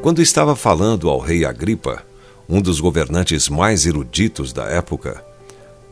Quando estava falando ao rei Agripa, um dos governantes mais eruditos da época,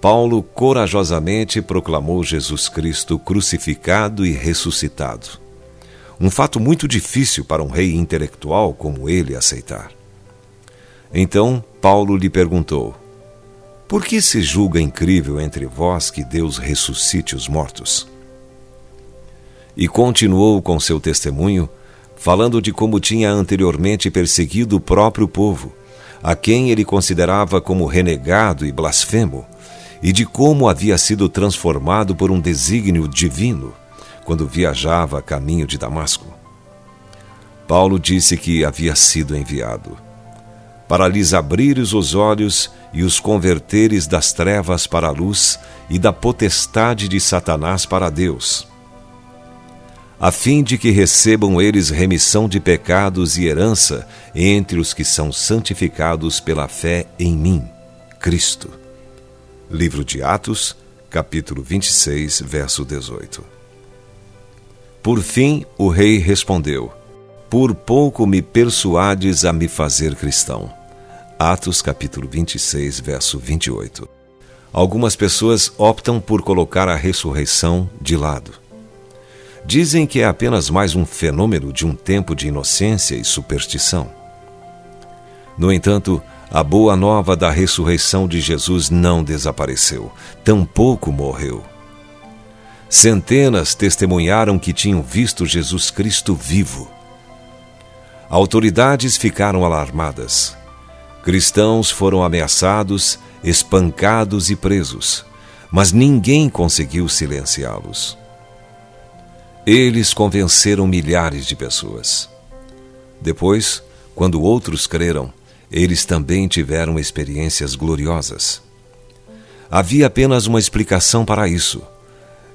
Paulo corajosamente proclamou Jesus Cristo crucificado e ressuscitado. Um fato muito difícil para um rei intelectual como ele aceitar. Então Paulo lhe perguntou: Por que se julga incrível entre vós que Deus ressuscite os mortos? E continuou com seu testemunho, falando de como tinha anteriormente perseguido o próprio povo, a quem ele considerava como renegado e blasfemo, e de como havia sido transformado por um desígnio divino quando viajava a caminho de Damasco. Paulo disse que havia sido enviado para lhes abrires os olhos e os converteres das trevas para a luz e da potestade de Satanás para Deus, a fim de que recebam eles remissão de pecados e herança entre os que são santificados pela fé em mim, Cristo. Livro de Atos, capítulo 26, verso 18. Por fim, o rei respondeu: Por pouco me persuades a me fazer cristão. Atos, capítulo 26, verso 28. Algumas pessoas optam por colocar a ressurreição de lado dizem que é apenas mais um fenômeno de um tempo de inocência e superstição. No entanto, a boa nova da ressurreição de Jesus não desapareceu, tampouco morreu. Centenas testemunharam que tinham visto Jesus Cristo vivo. Autoridades ficaram alarmadas. Cristãos foram ameaçados, espancados e presos, mas ninguém conseguiu silenciá-los. Eles convenceram milhares de pessoas. Depois, quando outros creram, eles também tiveram experiências gloriosas. Havia apenas uma explicação para isso.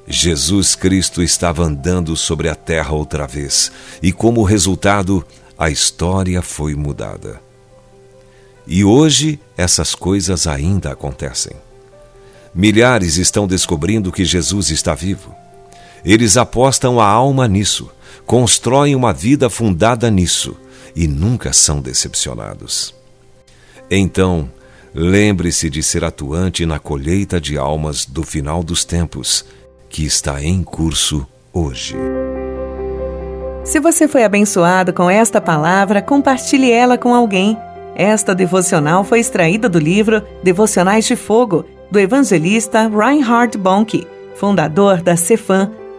Jesus Cristo estava andando sobre a terra outra vez, e como resultado, a história foi mudada. E hoje essas coisas ainda acontecem. Milhares estão descobrindo que Jesus está vivo. Eles apostam a alma nisso, constroem uma vida fundada nisso e nunca são decepcionados. Então, lembre-se de ser atuante na colheita de almas do final dos tempos, que está em curso hoje. Se você foi abençoado com esta palavra, compartilhe ela com alguém. Esta devocional foi extraída do livro Devocionais de Fogo, do evangelista Reinhard Bonnke, fundador da Cefam